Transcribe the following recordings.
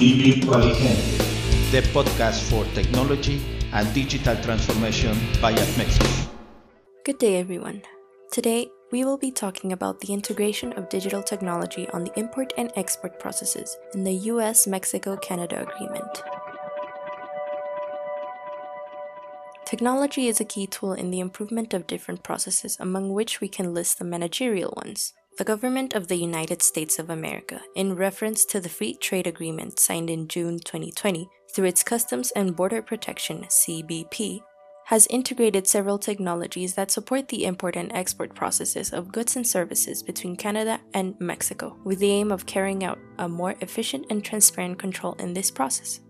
eVirtualigente. the podcast for technology and digital transformation by Mexico. Good day, everyone. Today, we will be talking about the integration of digital technology on the import and export processes in the US Mexico Canada Agreement. Technology is a key tool in the improvement of different processes, among which we can list the managerial ones. The government of the United States of America, in reference to the Free Trade Agreement signed in June 2020 through its Customs and Border Protection CBP, has integrated several technologies that support the import and export processes of goods and services between Canada and Mexico, with the aim of carrying out a more efficient and transparent control in this process.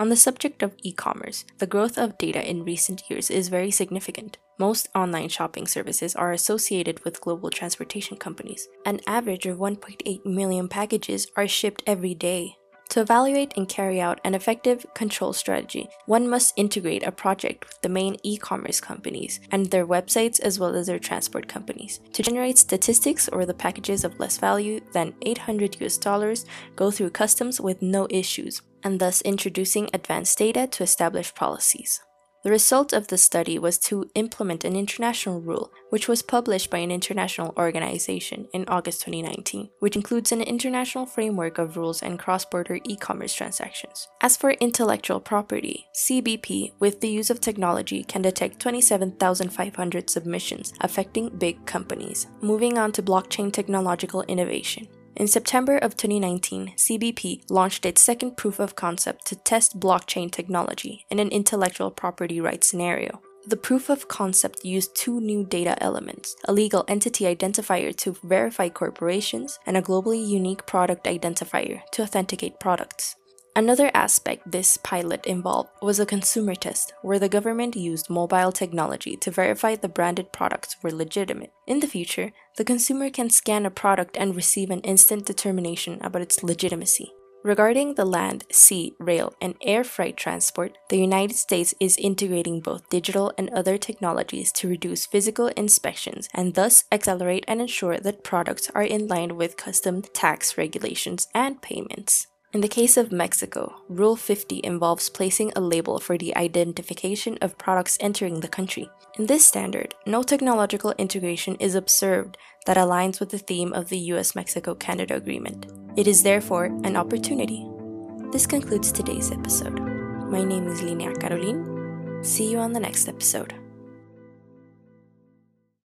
On the subject of e commerce, the growth of data in recent years is very significant. Most online shopping services are associated with global transportation companies. An average of 1.8 million packages are shipped every day. To evaluate and carry out an effective control strategy, one must integrate a project with the main e commerce companies and their websites as well as their transport companies. To generate statistics or the packages of less value than 800 US dollars go through customs with no issues, and thus introducing advanced data to establish policies. The result of the study was to implement an international rule, which was published by an international organization in August 2019, which includes an international framework of rules and cross border e commerce transactions. As for intellectual property, CBP, with the use of technology, can detect 27,500 submissions affecting big companies. Moving on to blockchain technological innovation. In September of 2019, CBP launched its second proof of concept to test blockchain technology in an intellectual property rights scenario. The proof of concept used two new data elements a legal entity identifier to verify corporations, and a globally unique product identifier to authenticate products. Another aspect this pilot involved was a consumer test, where the government used mobile technology to verify the branded products were legitimate. In the future, the consumer can scan a product and receive an instant determination about its legitimacy. Regarding the land, sea, rail, and air freight transport, the United States is integrating both digital and other technologies to reduce physical inspections and thus accelerate and ensure that products are in line with custom tax regulations and payments. In the case of Mexico, Rule 50 involves placing a label for the identification of products entering the country. In this standard, no technological integration is observed that aligns with the theme of the US Mexico Canada Agreement. It is therefore an opportunity. This concludes today's episode. My name is Linea Caroline. See you on the next episode.